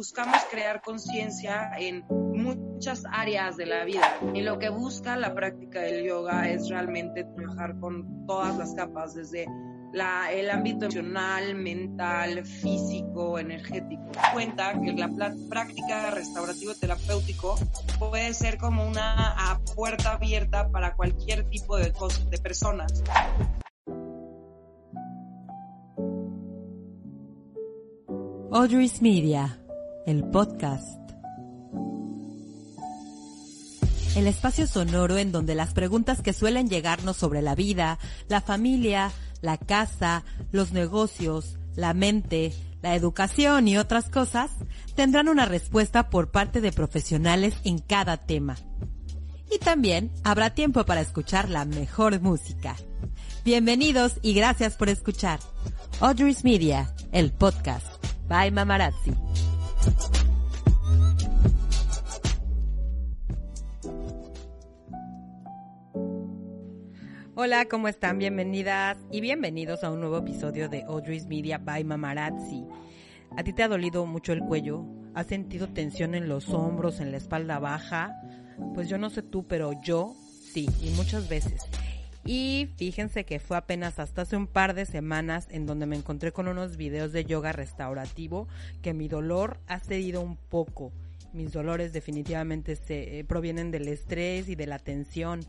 Buscamos crear conciencia en muchas áreas de la vida. Y lo que busca la práctica del yoga es realmente trabajar con todas las capas, desde el ámbito emocional, mental, físico, energético. Cuenta que la práctica restaurativo terapéutico puede ser como una puerta abierta para cualquier tipo de, de personas. Audrey's Media, el podcast. El espacio sonoro en donde las preguntas que suelen llegarnos sobre la vida, la familia, la casa, los negocios, la mente, la educación y otras cosas tendrán una respuesta por parte de profesionales en cada tema. Y también habrá tiempo para escuchar la mejor música. Bienvenidos y gracias por escuchar. Audrey's Media, el podcast. Bye Mamarazzi. Hola, ¿cómo están? Bienvenidas y bienvenidos a un nuevo episodio de Audrey's Media by Mamarazzi. ¿A ti te ha dolido mucho el cuello? ¿Has sentido tensión en los hombros, en la espalda baja? Pues yo no sé tú, pero yo sí, y muchas veces. Y fíjense que fue apenas hasta hace un par de semanas en donde me encontré con unos videos de yoga restaurativo que mi dolor ha cedido un poco. Mis dolores definitivamente se eh, provienen del estrés y de la tensión.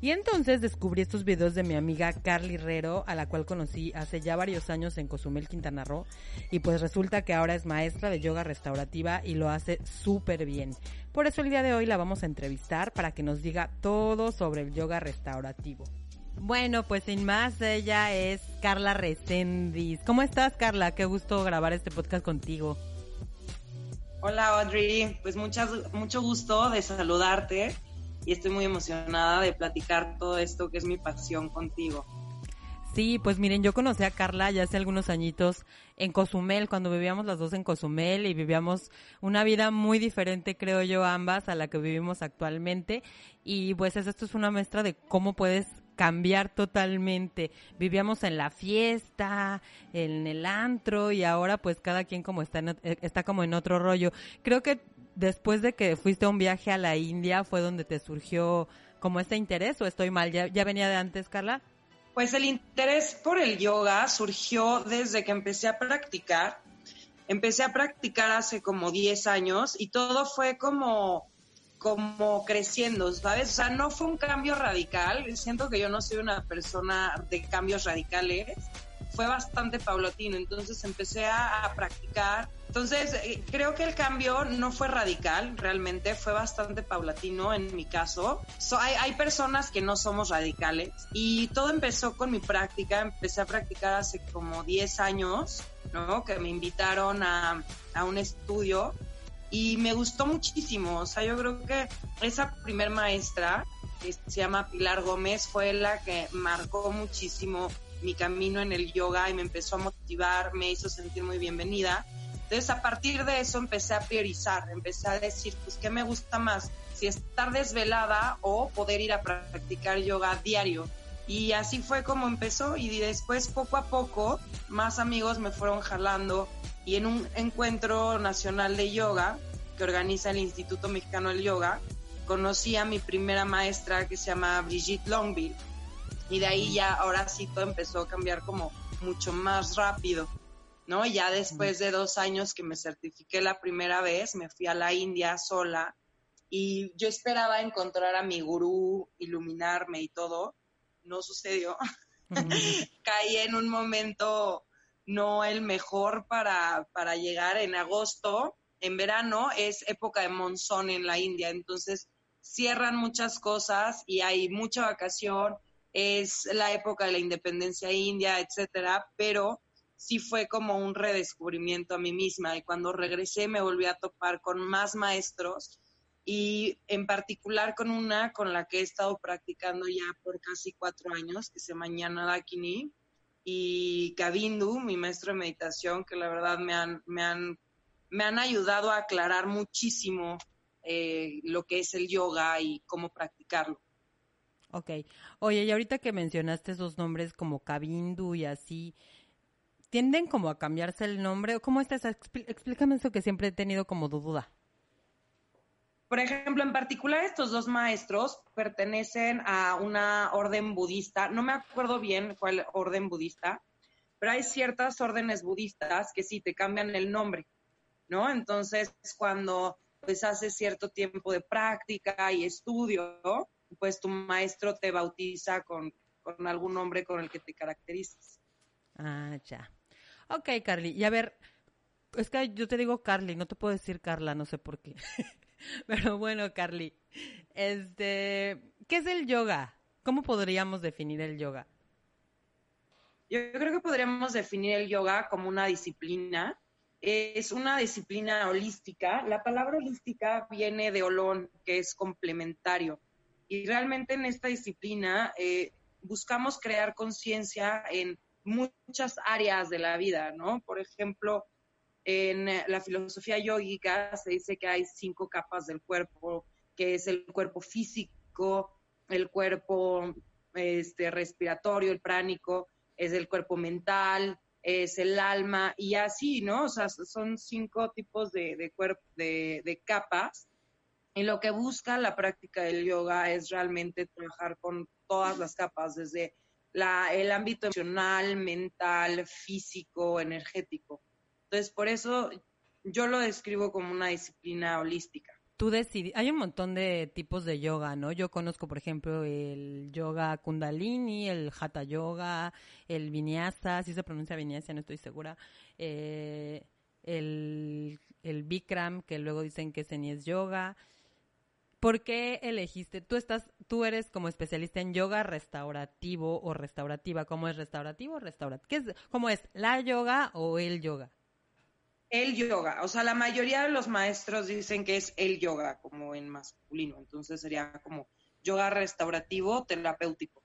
Y entonces descubrí estos videos de mi amiga Carly Herrero, a la cual conocí hace ya varios años en Cozumel, Quintana Roo, y pues resulta que ahora es maestra de yoga restaurativa y lo hace súper bien. Por eso el día de hoy la vamos a entrevistar para que nos diga todo sobre el yoga restaurativo. Bueno, pues sin más, ella es Carla Recendis. ¿Cómo estás, Carla? Qué gusto grabar este podcast contigo. Hola Audrey, pues muchas, mucho gusto de saludarte y estoy muy emocionada de platicar todo esto que es mi pasión contigo. Sí, pues miren, yo conocí a Carla ya hace algunos añitos en Cozumel, cuando vivíamos las dos en Cozumel y vivíamos una vida muy diferente, creo yo, ambas a la que vivimos actualmente. Y pues es- esto es una muestra de cómo puedes cambiar totalmente. Vivíamos en la fiesta, en el antro y ahora pues cada quien como está en, eh, está como en otro rollo. Creo que después de que fuiste a un viaje a la India fue donde te surgió como este interés o estoy mal, ya, ya venía de antes, Carla. Pues el interés por el yoga surgió desde que empecé a practicar. Empecé a practicar hace como 10 años y todo fue como, como creciendo, ¿sabes? O sea, no fue un cambio radical. Siento que yo no soy una persona de cambios radicales. Fue bastante paulatino. Entonces empecé a, practicar. Entonces eh, creo que el cambio no fue radical, realmente fue bastante paulatino en mi caso. So, hay, hay personas que no somos radicales y todo empezó con mi práctica. Empecé a practicar hace como 10 años, ¿no? Que me invitaron a, a un estudio y me gustó muchísimo. O sea, yo creo que esa primer maestra, que se llama Pilar Gómez, fue la que marcó muchísimo mi camino en el yoga y me empezó a motivar, me hizo sentir muy bienvenida. Entonces, a partir de eso empecé a priorizar, empecé a decir, pues, ¿qué me gusta más? Si estar desvelada o poder ir a practicar yoga diario. Y así fue como empezó y después poco a poco más amigos me fueron jalando y en un encuentro nacional de yoga que organiza el Instituto Mexicano del Yoga, conocí a mi primera maestra que se llama Brigitte Longville y de ahí ya ahora sí todo empezó a cambiar como mucho más rápido. ¿no? Ya después de dos años que me certifiqué la primera vez, me fui a la India sola y yo esperaba encontrar a mi gurú, iluminarme y todo. No sucedió. Caí en un momento no el mejor para, para llegar en agosto. En verano es época de monzón en la India, entonces cierran muchas cosas y hay mucha vacación. Es la época de la independencia india, etcétera, pero sí fue como un redescubrimiento a mí misma y cuando regresé me volví a topar con más maestros y en particular con una con la que he estado practicando ya por casi cuatro años, que se llama Ñana Dakini, y Kavindu, mi maestro de meditación, que la verdad me han, me han, me han ayudado a aclarar muchísimo eh, lo que es el yoga y cómo practicarlo. Ok. Oye, y ahorita que mencionaste esos nombres como Kavindu y así, ¿tienden como a cambiarse el nombre? ¿Cómo estás? Explícame eso que siempre he tenido como duda. Por ejemplo, en particular estos dos maestros pertenecen a una orden budista. No me acuerdo bien cuál orden budista, pero hay ciertas órdenes budistas que sí te cambian el nombre, ¿no? Entonces, cuando pues haces cierto tiempo de práctica y estudio, pues tu maestro te bautiza con, con algún nombre con el que te caracterices. Ah, ya. Ok, Carly. Y a ver, es que yo te digo Carly, no te puedo decir Carla, no sé por qué. Pero bueno, Carly, este, ¿qué es el yoga? ¿Cómo podríamos definir el yoga? Yo creo que podríamos definir el yoga como una disciplina. Es una disciplina holística. La palabra holística viene de olón, que es complementario. Y realmente en esta disciplina eh, buscamos crear conciencia en muchas áreas de la vida, ¿no? Por ejemplo, en la filosofía yógica se dice que hay cinco capas del cuerpo, que es el cuerpo físico, el cuerpo este, respiratorio, el pránico, es el cuerpo mental, es el alma y así, ¿no? O sea, son cinco tipos de, de, de capas. Y lo que busca la práctica del yoga es realmente trabajar con todas las capas, desde la, el ámbito emocional, mental, físico, energético. Entonces, por eso yo lo describo como una disciplina holística. Tú hay un montón de tipos de yoga, ¿no? Yo conozco, por ejemplo, el yoga kundalini, el hatha yoga, el vinyasa, si se pronuncia vinyasa, no estoy segura, eh, el, el bikram, que luego dicen que es yoga. ¿Por qué elegiste? Tú estás, tú eres como especialista en yoga restaurativo o restaurativa. ¿Cómo es restaurativo o restaurativo? ¿Qué es, ¿Cómo es? ¿La yoga o el yoga? el yoga. O sea, la mayoría de los maestros dicen que es el yoga, como en masculino. Entonces sería como yoga restaurativo, terapéutico.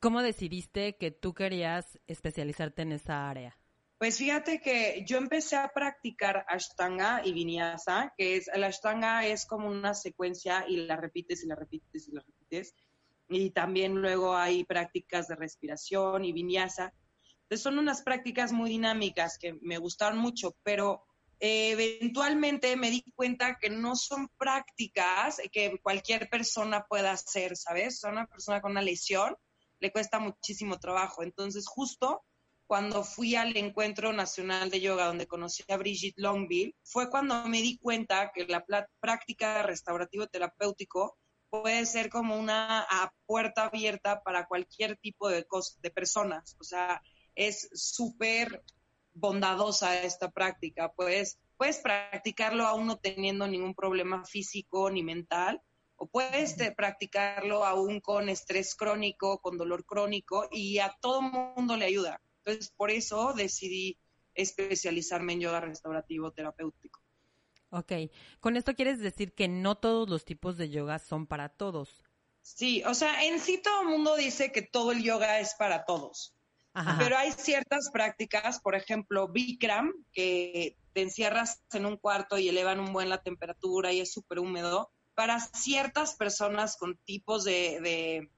¿Cómo decidiste que tú querías especializarte en esa área? Pues fíjate que yo empecé a practicar Ashtanga y Vinyasa, que es, el Ashtanga es como una secuencia y la repites y la repites y la repites. Y también luego hay prácticas de respiración y Vinyasa son unas prácticas muy dinámicas que me gustaron mucho, pero eh, eventualmente me di cuenta que no son prácticas que cualquier persona pueda hacer, ¿sabes? Una persona con una lesión le cuesta muchísimo trabajo. Entonces, justo cuando fui al encuentro nacional de yoga donde conocí a Brigitte Longville, fue cuando me di cuenta que la práctica restaurativo terapéutico puede ser como una puerta abierta para cualquier tipo de, de personas. O sea, es súper bondadosa esta práctica. Pues puedes practicarlo aún no teniendo ningún problema físico ni mental, o puedes practicarlo aún con estrés crónico, con dolor crónico, y a todo mundo le ayuda. Entonces, por eso decidí especializarme en yoga restaurativo terapéutico. Ok, con esto quieres decir que no todos los tipos de yoga son para todos. Sí, o sea, en sí todo el mundo dice que todo el yoga es para todos. Pero hay ciertas prácticas, por ejemplo, Bikram, que te encierras en un cuarto y elevan un buen la temperatura y es súper húmedo. Para ciertas personas con tipos de,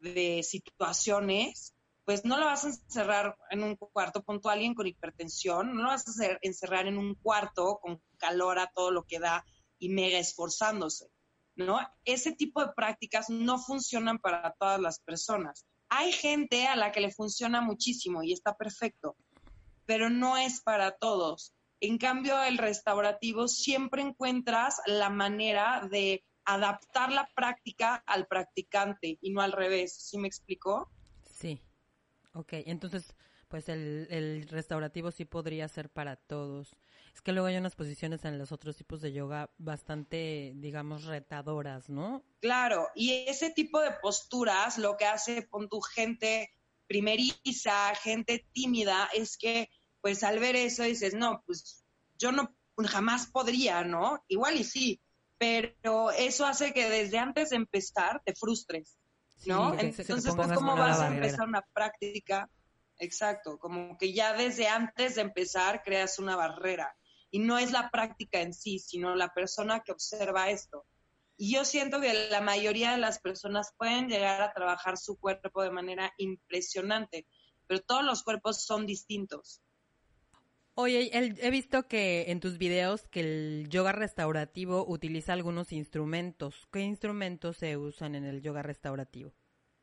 de, situaciones, pues no lo vas a encerrar en un cuarto, punto a alguien con hipertensión, no lo vas a encerrar en un cuarto con calor a todo lo que da y mega esforzándose, ¿no? Ese tipo de prácticas no funcionan para todas las personas. Hay gente a la que le funciona muchísimo y está perfecto, pero no es para todos. En cambio, el restaurativo siempre encuentras la manera de adaptar la práctica al practicante y no al revés. ¿Sí me explicó? Sí. Ok, entonces, pues el, el restaurativo sí podría ser para todos. Es que luego hay unas posiciones en los otros tipos de yoga bastante, digamos, retadoras, ¿no? Claro, y ese tipo de posturas lo que hace con tu gente primeriza, gente tímida, es que pues al ver eso dices, no, pues yo no jamás podría, ¿no? Igual y sí, pero eso hace que desde antes de empezar te frustres, ¿no? Entonces, pues, ¿cómo vas a empezar una práctica? Exacto, como que ya desde antes de empezar creas una barrera. Y no es la práctica en sí, sino la persona que observa esto. Y yo siento que la mayoría de las personas pueden llegar a trabajar su cuerpo de manera impresionante, pero todos los cuerpos son distintos. Oye, he visto que en tus videos que el yoga restaurativo utiliza algunos instrumentos. ¿Qué instrumentos se usan en el yoga restaurativo?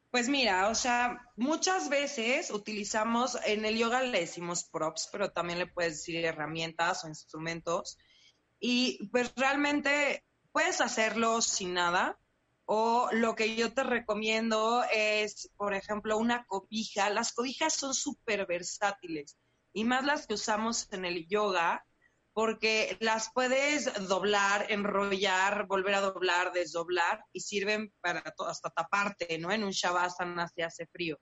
Pues mira, o sea, muchas veces utilizamos, en el yoga le decimos props, pero también le puedes decir herramientas o instrumentos. Y pues realmente puedes hacerlo sin nada. O lo que yo te recomiendo es, por ejemplo, una cobija. Las cobijas son súper versátiles y más las que usamos en el yoga, porque las puedes doblar, enrollar, volver a doblar, desdoblar y sirven para hasta taparte, ¿no? En un shavasana se hace frío.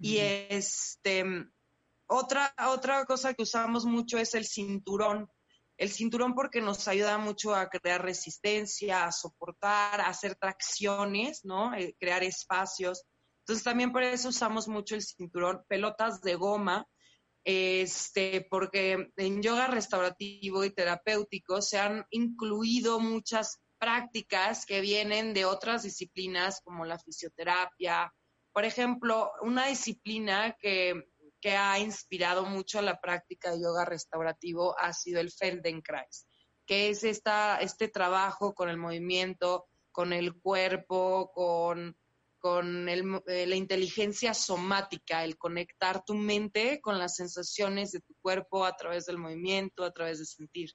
Y este otra otra cosa que usamos mucho es el cinturón. El cinturón porque nos ayuda mucho a crear resistencia, a soportar, a hacer tracciones, ¿no? Eh, crear espacios. Entonces también por eso usamos mucho el cinturón, pelotas de goma este, porque en yoga restaurativo y terapéutico se han incluido muchas prácticas que vienen de otras disciplinas como la fisioterapia. Por ejemplo, una disciplina que, que ha inspirado mucho la práctica de yoga restaurativo ha sido el Feldenkrais, que es esta, este trabajo con el movimiento, con el cuerpo, con con eh, la inteligencia somática, el conectar tu mente con las sensaciones de tu cuerpo a través del movimiento, a través de sentir.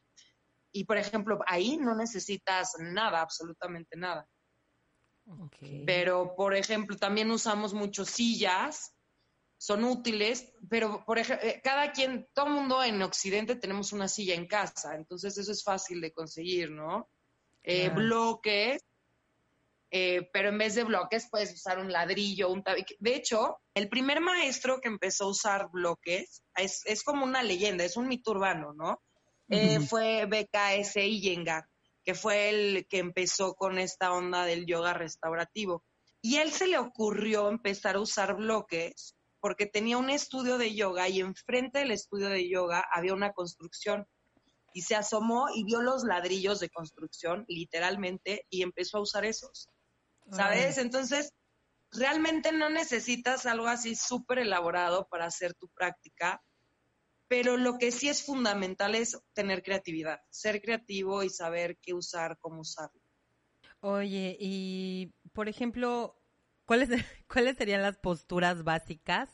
Y por ejemplo, ahí no necesitas nada, absolutamente nada. Pero, por ejemplo, también usamos mucho sillas, son útiles, pero por ejemplo, eh, cada quien, todo el mundo en Occidente tenemos una silla en casa, entonces eso es fácil de conseguir, ¿no? Eh, bloques, eh, pero en vez de bloques puedes usar un ladrillo, un tabique. De hecho, el primer maestro que empezó a usar bloques es, es como una leyenda, es un mito urbano, ¿no? Eh, fue BKS Iyengar, que fue el que empezó con esta onda del yoga restaurativo. Y él se le ocurrió empezar a usar bloques porque tenía un estudio de yoga y enfrente del estudio de yoga había una construcción y se asomó y vio los ladrillos de construcción, literalmente, y empezó a usar esos. ¿Sabes? Entonces, realmente no necesitas algo así súper elaborado para hacer tu práctica, pero lo que sí es fundamental es tener creatividad, ser creativo y saber qué usar, cómo usarlo. Oye, y por ejemplo, ¿cuáles, ¿cuáles serían las posturas básicas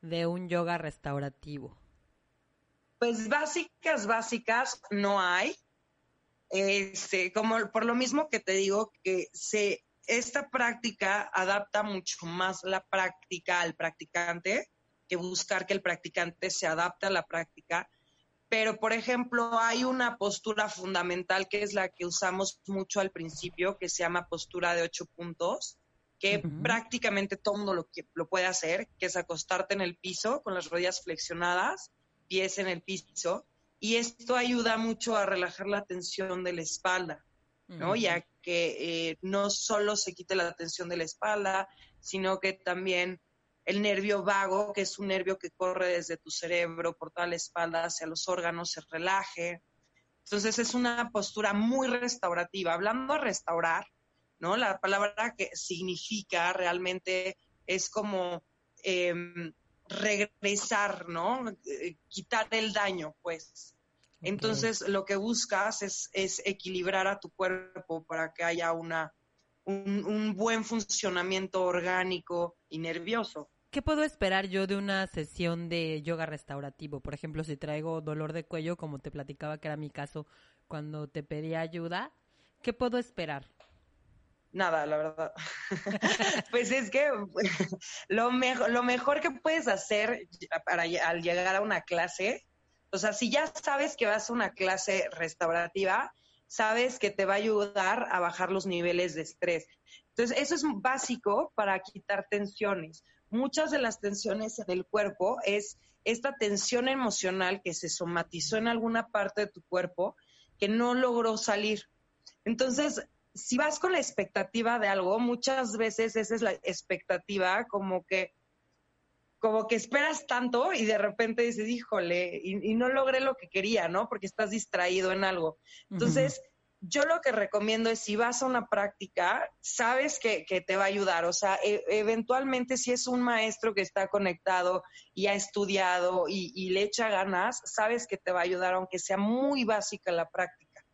de un yoga restaurativo? Pues básicas, básicas no hay. Este, como por lo mismo que te digo que se esta práctica adapta mucho más la práctica al practicante que buscar que el practicante se adapte a la práctica. Pero, por ejemplo, hay una postura fundamental que es la que usamos mucho al principio, que se llama postura de ocho puntos, que prácticamente todo mundo lo, lo puede hacer, que es acostarte en el piso con las rodillas flexionadas, pies en el piso, y esto ayuda mucho a relajar la tensión de la espalda. ¿No? Ya que eh, no solo se quite la tensión de la espalda, sino que también el nervio vago, que es un nervio que corre desde tu cerebro por toda la espalda hacia los órganos, se relaje. Entonces es una postura muy restaurativa. Hablando de restaurar, ¿no? La palabra que significa realmente es como em, regresar, ¿no? Eh, quitar el daño, pues. Entonces, lo que buscas es, equilibrar a tu cuerpo para que haya una, un, buen funcionamiento orgánico y nervioso. ¿Qué puedo esperar yo de una sesión de yoga restaurativo? Por ejemplo, si traigo dolor de cuello, como te platicaba que era mi caso cuando te pedí ayuda, ¿qué puedo esperar? Nada, la verdad. pues es que lo, lo mejor que puedes hacer para al llegar a una clase o sea, si ya sabes que vas a una clase restaurativa, sabes que te va a ayudar a bajar los niveles de estrés. Entonces, eso es básico para quitar tensiones. Muchas de las tensiones en el cuerpo es esta tensión emocional que se somatizó en alguna parte de tu cuerpo que no logró salir. Entonces, si vas con la expectativa de algo, muchas veces esa es la expectativa como que como que esperas tanto y de repente dices, híjole, y, no logré lo que quería, ¿no? Porque estás distraído en algo. Entonces, yo lo que recomiendo es si vas a una práctica, sabes que, te va a ayudar. O sea, e, eventualmente si es un maestro que está conectado y ha estudiado y, y, le echa ganas, sabes que te va a ayudar, aunque sea muy básica la práctica,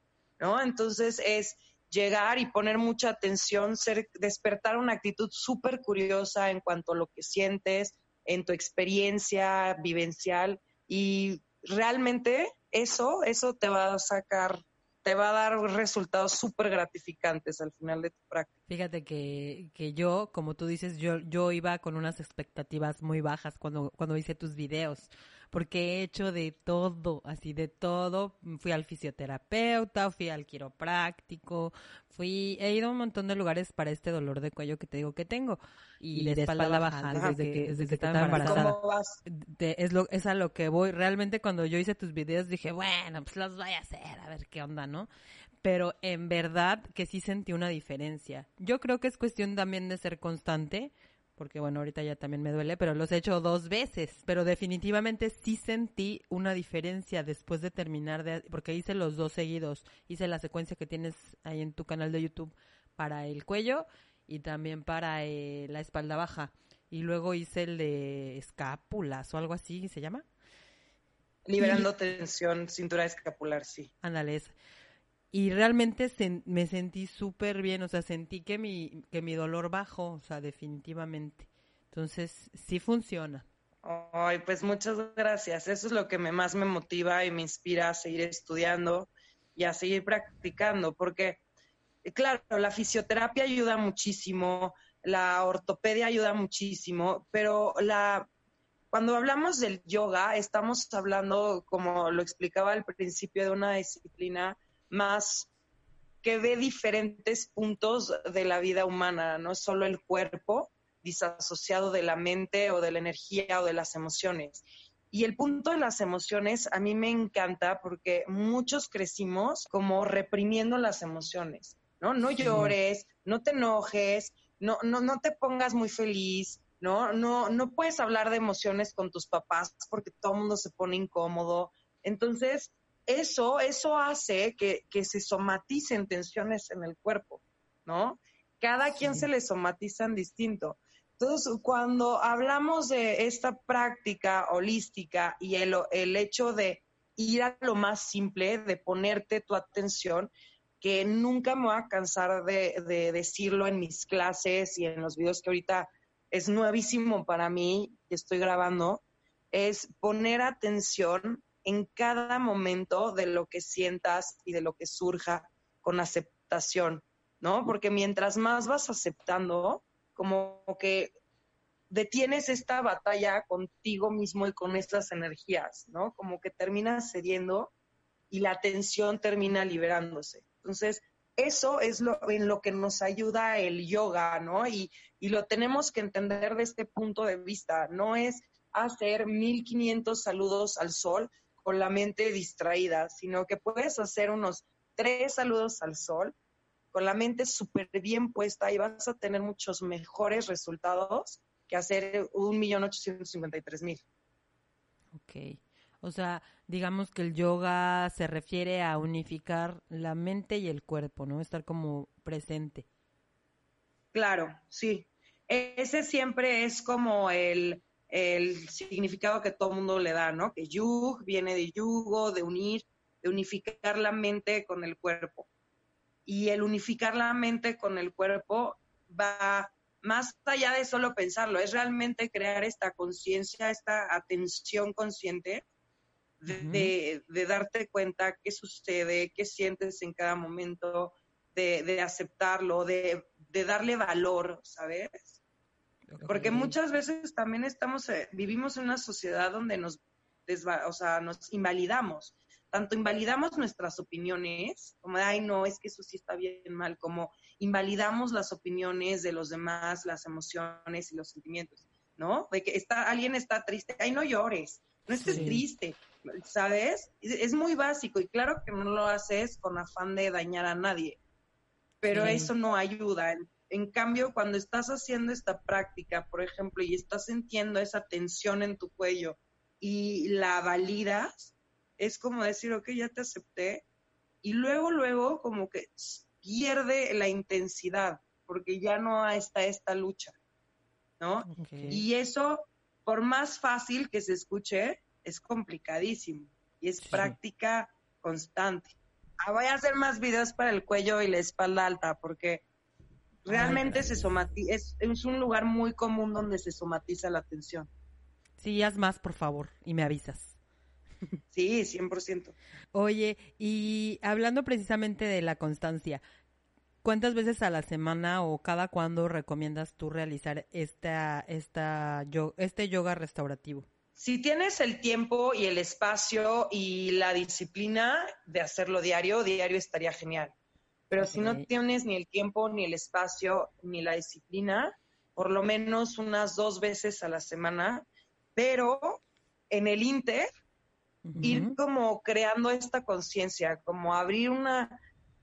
¿no? Entonces es llegar y poner mucha atención, ser, despertar una actitud súper curiosa en cuanto a lo que sientes, en tu experiencia vivencial y realmente eso, eso te va a sacar, te va a dar resultados súper gratificantes al final de tu práctica. Fíjate que, que yo, como tú dices, yo, yo iba con unas expectativas muy bajas cuando, cuando hice tus videos porque he hecho de todo, así de todo. Fui al fisioterapeuta, fui al quiropráctico, fui, he ido a un montón de lugares para este dolor de cuello que te digo que tengo. Y, de, espalda, baja, desde, que, desde que estaba embarazada. ¿Cómo vas? es, lo, es a lo que voy. Realmente cuando yo hice tus videos dije, bueno, pues los voy a hacer, a ver qué onda, ¿no? Pero en verdad que sí sentí una diferencia. Yo creo que es cuestión también de ser constante porque bueno, ahorita ya también me duele, pero los he hecho dos veces, pero definitivamente sí sentí una diferencia después de terminar de, porque hice los dos seguidos, hice la secuencia que tienes ahí en tu canal de YouTube para el cuello y también para eh, la espalda baja, y luego hice el de escápulas o algo así, ¿se llama? Liberando tensión, cintura escapular, sí. Ándale, y realmente me sentí súper bien, o sea, sentí que mi, que mi dolor bajó, o sea, definitivamente. Entonces, sí funciona. Ay, pues muchas gracias. Eso es lo que me, más me motiva y me inspira a seguir estudiando y a seguir practicando, porque, eh, claro, la fisioterapia ayuda muchísimo, la ortopedia ayuda muchísimo, pero la cuando hablamos del yoga, estamos hablando, como lo explicaba al principio, de una disciplina más que ve diferentes puntos de la vida humana, no solo el cuerpo disasociado de la mente o de la energía o de las emociones. Y el punto de las emociones a mí me encanta porque muchos crecimos como reprimiendo las emociones, ¿no? No llores, no te enojes, no, no, no te pongas muy feliz, ¿no? No, no puedes hablar de emociones con tus papás porque todo el mundo se pone incómodo. Entonces, eso, eso hace que, se somaticen tensiones en el cuerpo, ¿no? Cada quien se le somatizan distinto. Entonces, cuando hablamos de esta práctica holística y el, el hecho de ir a lo más simple, de ponerte tu atención, que nunca me voy a cansar de, de, decirlo en mis clases y en los videos que ahorita es nuevísimo para mí, que estoy grabando, es poner atención en cada momento de lo que sientas y de lo que surja con aceptación, ¿no? Porque mientras más vas aceptando, como que detienes esta batalla contigo mismo y con estas energías, ¿no? Como que terminas cediendo y la tensión termina liberándose. Entonces, eso es lo, en lo que nos ayuda el yoga, ¿no? Y, y lo tenemos que entender de este punto de vista. No es hacer 1500 saludos al sol, con la mente distraída, sino que puedes hacer unos tres saludos al sol con la mente súper bien puesta y vas a tener muchos mejores resultados que hacer un millón ochocientos cincuenta y tres mil. Ok. O sea, digamos que el yoga se refiere a unificar la mente y el cuerpo, ¿no? Estar como presente. Claro, sí. Ese siempre es como el, el significado que todo el mundo le da, ¿no? Que yug viene de yugo, de unir, de unificar la mente con el cuerpo. Y el unificar la mente con el cuerpo va más allá de solo pensarlo, es realmente crear esta conciencia, esta atención consciente de, darte cuenta qué sucede, qué sientes en cada momento, de, aceptarlo, de darle valor, ¿sabes? Porque muchas veces también estamos, eh, vivimos en una sociedad donde nos, o sea, nos invalidamos. Tanto invalidamos nuestras opiniones, como de, ay, no, es que eso sí está bien mal, como invalidamos las opiniones de los demás, las emociones y los sentimientos, ¿no? De que está, alguien está triste, ay, no llores, no estés Sí. triste, ¿sabes? Es es muy básico y claro que no lo haces con afán de dañar a nadie, pero Sí. eso no ayuda. En, cambio, cuando estás haciendo esta práctica, por ejemplo, y estás sintiendo esa tensión en tu cuello y la validas, es como decir, ok, ya te acepté, y luego, luego, como que pierde la intensidad, porque ya no está esta lucha, ¿no? Y eso, por más fácil que se escuche, es complicadísimo y es Sí. práctica constante. Ah, voy a hacer más videos para el cuello y la espalda alta porque realmente se es, es un lugar muy común donde se somatiza la tensión. Sí, haz más, por favor, y me avisas. Sí, 100%. Oye, y hablando precisamente de la constancia, ¿cuántas veces a la semana o cada cuándo recomiendas tú realizar esta, esta, yo- este yoga restaurativo? Si tienes el tiempo y el espacio y la disciplina de hacerlo diario, diario estaría genial. Pero si no tienes ni el tiempo, ni el espacio, ni la disciplina, por lo menos unas dos veces a la semana, pero en el Inter, ir como creando esta conciencia, como abrir una,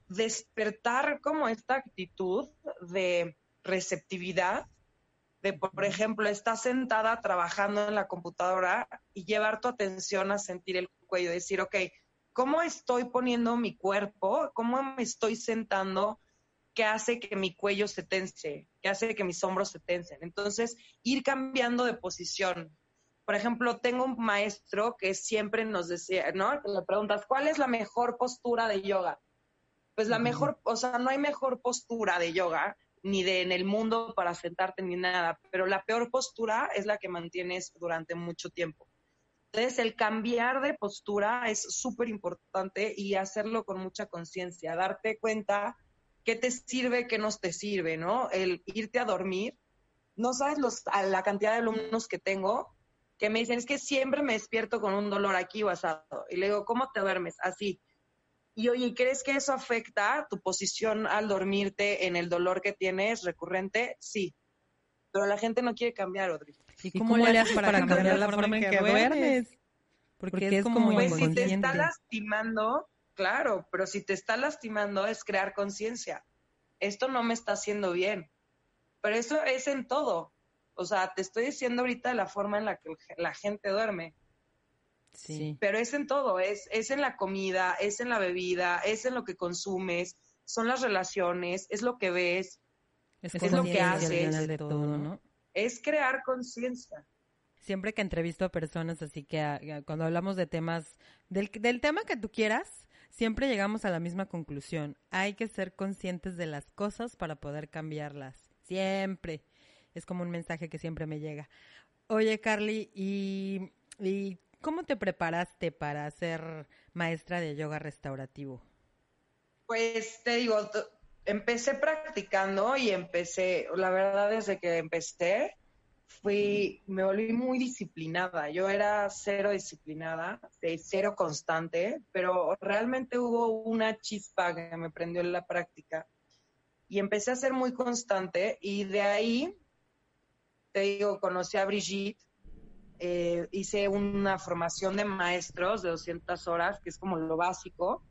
despertar como esta actitud de receptividad, de, por ejemplo, estás sentada trabajando en la computadora y llevar tu atención a sentir el cuello, decir, ok, ¿cómo estoy poniendo mi cuerpo? ¿Cómo me estoy sentando? ¿Qué hace que mi cuello se tense? ¿Qué hace que mis hombros se tensen? Entonces, ir cambiando de posición. Por ejemplo, tengo un maestro que siempre nos decía, ¿no? Que le preguntas, ¿cuál es la mejor postura de yoga? Pues la mejor, o sea, no hay mejor postura de yoga ni de en el mundo para sentarte ni nada, pero la peor postura es la que mantienes durante mucho tiempo. Entonces, el cambiar de postura es súper importante y hacerlo con mucha conciencia, darte cuenta qué te sirve, qué no te sirve, ¿no? El irte a dormir. No sabes los, a la cantidad de alumnos que tengo que me dicen, es que siempre me despierto con un dolor aquí o. Y le digo, ¿cómo te duermes? Así. Y oye, ¿crees que eso afecta tu posición al dormirte en el dolor que tienes recurrente? Sí. Pero la gente no quiere cambiar, Audrey. ¿Y cómo, le haces para, cambiar, la forma en que duermes? Porque, es como Pues si te está lastimando, claro, pero si te está lastimando es crear conciencia. Esto no me está haciendo bien. Pero eso es en todo. O sea, te estoy diciendo ahorita la forma en la que la gente duerme. Sí. pero es en todo, es, es en la comida, es en la bebida, es en lo que consumes, son las relaciones, es lo que ves, Es, es lo que haces. final de todo, ¿no? Es crear conciencia. Siempre que entrevisto a personas, así que a- a- cuando hablamos de temas, del, del tema que tú quieras, siempre llegamos a la misma conclusión. Hay que ser conscientes de las cosas para poder cambiarlas. Siempre. Es como un mensaje que siempre me llega. Oye, Carly, ¿y, y cómo te preparaste para ser maestra de yoga restaurativo? Pues te digo, empecé practicando y empecé, la verdad desde que empecé, fui, me volví muy disciplinada. Yo era cero disciplinada, de cero constante, pero realmente hubo una chispa que me prendió en la práctica y empecé a ser muy constante y de ahí, te digo, conocí a Brigitte, eh, hice una formación de maestros de 200 horas, que es como lo básico.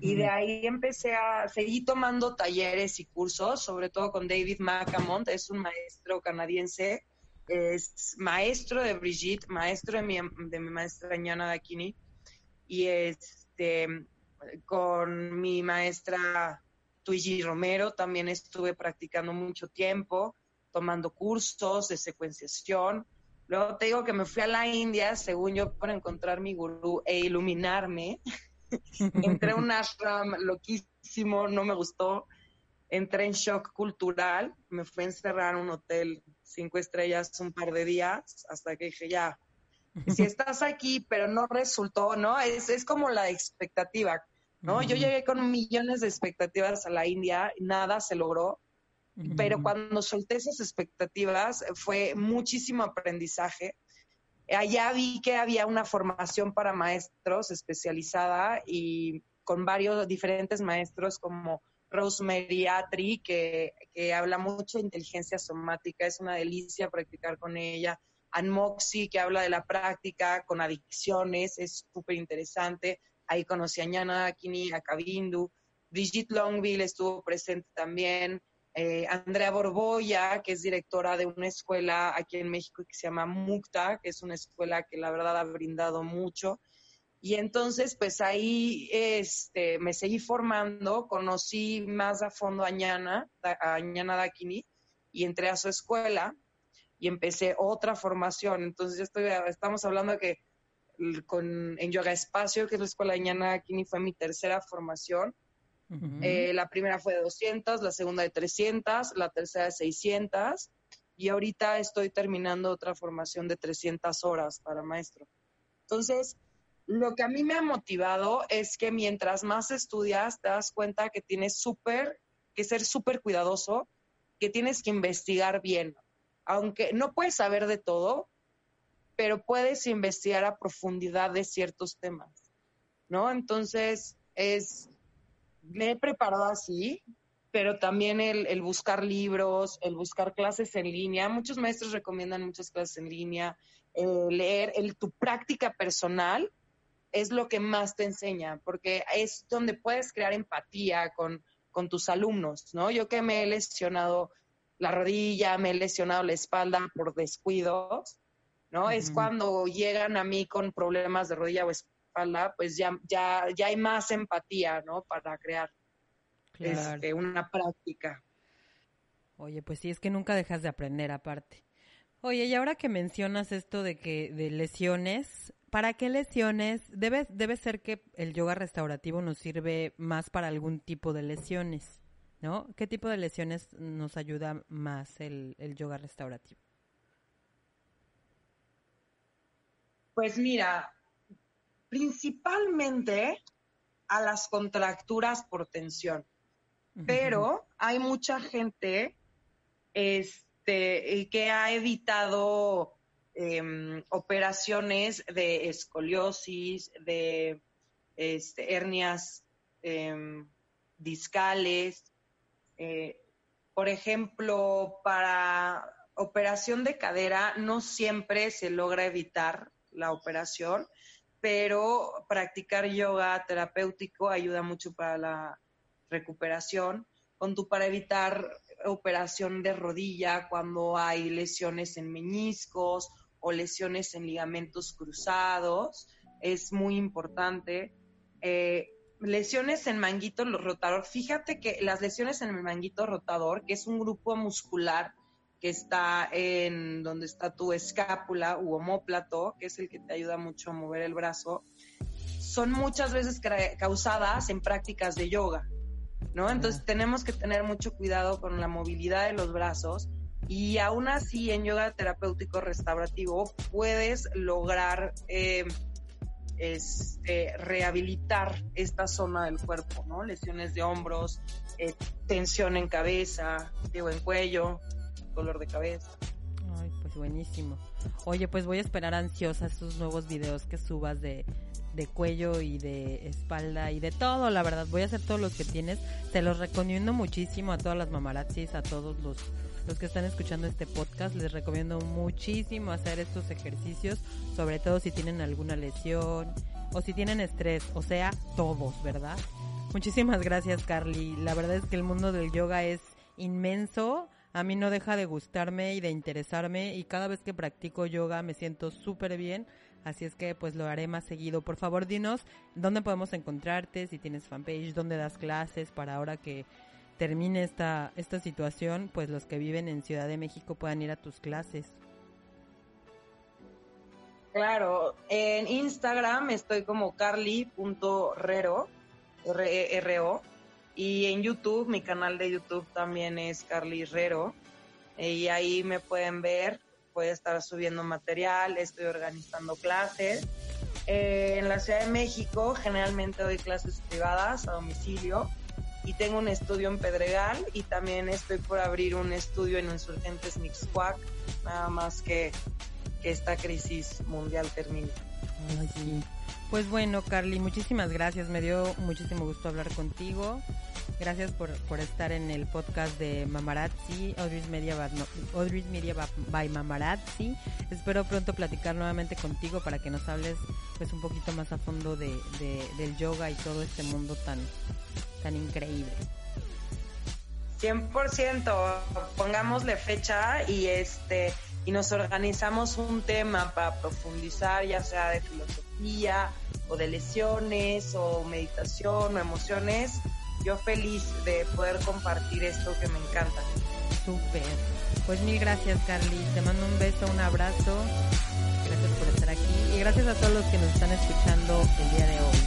Y de ahí empecé a seguir tomando talleres y cursos, sobre todo con David McAmont, es un maestro canadiense, es maestro de Brigitte, maestro de mi, de mi maestra Ñana Dakini, y este, con mi maestra Tuigi Romero también estuve practicando mucho tiempo, tomando cursos de secuenciación. Luego te digo que me fui a la India, según yo, para encontrar mi gurú e iluminarme. Entré a un ashram loquísimo, no me gustó. Entré en shock cultural, me fui a encerrar en un hotel cinco estrellas un par de días, hasta que dije, ya, si estás aquí, pero no resultó, ¿no? Es, es como la expectativa, ¿no? Yo llegué con millones de expectativas a la India, nada se logró, pero cuando solté esas expectativas fue muchísimo aprendizaje. Allá vi que había una formación para maestros especializada y con varios diferentes maestros como Rosemary Atri, que, que habla mucho de inteligencia somática, es una delicia practicar con ella. Anmoxi, que habla de la práctica con adicciones, es súper interesante. Ahí conocí a Ñana Akini, a Kabindu. Brigitte Longville estuvo presente también. Eh, Andrea Borboya, que es directora de una escuela aquí en México que se llama MUCTA, que es una escuela que la verdad ha brindado mucho. Y entonces, pues ahí este, me seguí formando, conocí más a fondo a Ñana, a Ñana Dakini, y entré a su escuela y empecé otra formación. Entonces, estoy, estamos hablando que en Yoga Espacio, que es la escuela de Ñana Dakini, fue mi tercera formación. Eh, la primera fue de 200, la segunda de 300, la tercera de 600 y ahorita estoy terminando otra formación de 300 horas para maestro. Entonces, lo que a mí me ha motivado es que mientras más estudias, te das cuenta que tienes súper, que ser súper cuidadoso, que tienes que investigar bien. Aunque no puedes saber de todo, pero puedes investigar a profundidad de ciertos temas, ¿no? Entonces, es me he preparado así, pero también el, buscar libros, el buscar clases en línea. Muchos maestros recomiendan muchas clases en línea. leer, el, tu práctica personal es lo que más te enseña, porque es donde puedes crear empatía con, con tus alumnos, ¿no? Yo que me he lesionado la rodilla, me he lesionado la espalda por descuidos, ¿no? Es cuando llegan a mí con problemas de rodilla o espalda pues ya, ya, ya hay más empatía, ¿no? Para crear este, una práctica. Oye, pues sí, es que nunca dejas de aprender aparte. Oye, y ahora que mencionas esto de que de lesiones, ¿para qué lesiones? Debe, debe ser que el yoga restaurativo nos sirve más para algún tipo de lesiones, ¿no? ¿Qué tipo de lesiones nos ayuda más el, el yoga restaurativo? Pues mira, principalmente a las contracturas por tensión. Pero hay mucha gente este, que ha evitado em, operaciones de escoliosis, de este, hernias em, discales. Eh, por ejemplo, para operación de cadera no siempre se logra evitar la operación, pero practicar yoga terapéutico ayuda mucho para la recuperación, con tu para evitar operación de rodilla cuando hay lesiones en meñiscos o lesiones en ligamentos cruzados, es muy importante. Eh, lesiones en manguito rotador, fíjate que las lesiones en el manguito rotador, que es un grupo muscular que está en donde está tu escápula u homóplato, que es el que te ayuda mucho a mover el brazo, son muchas veces causadas en prácticas de yoga, ¿no? Entonces tenemos que tener mucho cuidado con la movilidad de los brazos y aún así en yoga terapéutico restaurativo puedes lograr eh, este, rehabilitar esta zona del cuerpo, ¿no? Lesiones de hombros, eh, tensión en cabeza, digo, en cuello, dolor de cabeza. Ay, pues buenísimo. Oye, pues voy a esperar ansiosa esos nuevos videos que subas de, de cuello y de espalda y de todo, la verdad. Voy a hacer todos los que tienes. Te los recomiendo muchísimo a todas las mamarazzis, a todos los, los que están escuchando este podcast. Les recomiendo muchísimo hacer estos ejercicios, sobre todo si tienen alguna lesión o si tienen estrés, o sea, todos, ¿verdad? Muchísimas gracias, Carly. La verdad es que el mundo del yoga es inmenso a mí no deja de gustarme y de interesarme y cada vez que practico yoga me siento súper bien, así es que pues lo haré más seguido. Por favor, dinos dónde podemos encontrarte, si tienes fanpage, dónde das clases para ahora que termine esta, esta situación, pues los que viven en Ciudad de México puedan ir a tus clases. Claro, en Instagram estoy como carly.rero, R-E-R-O, y en YouTube, mi canal de YouTube también es Carly Herrero. Y ahí me pueden ver, voy a estar subiendo material, estoy organizando clases. Eh, en la Ciudad de México generalmente doy clases privadas a domicilio y tengo un estudio en Pedregal y también estoy por abrir un estudio en Insurgentes Mixcuac, nada más que, que esta crisis mundial termine. Pues bueno, Carly, muchísimas gracias. Me dio muchísimo gusto hablar contigo. Gracias por, por estar en el podcast de Mamarazzi, Audrey's Media, Media by Mamarazzi. Espero pronto platicar nuevamente contigo para que nos hables pues un poquito más a fondo de, del yoga y todo este mundo tan, tan increíble. 100%, pongámosle fecha y este y nos organizamos un tema para profundizar, ya sea de filosofía o de lesiones o meditación o emociones yo feliz de poder compartir esto que me encanta. Súper. Pues mil gracias, Carly. Te mando un beso, un abrazo. Gracias por estar aquí y gracias a todos los que nos están escuchando el día de hoy.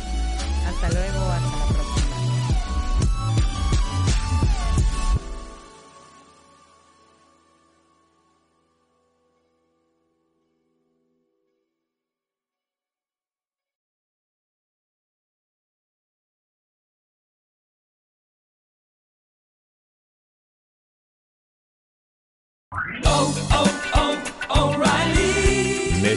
Hasta luego, hasta la próxima.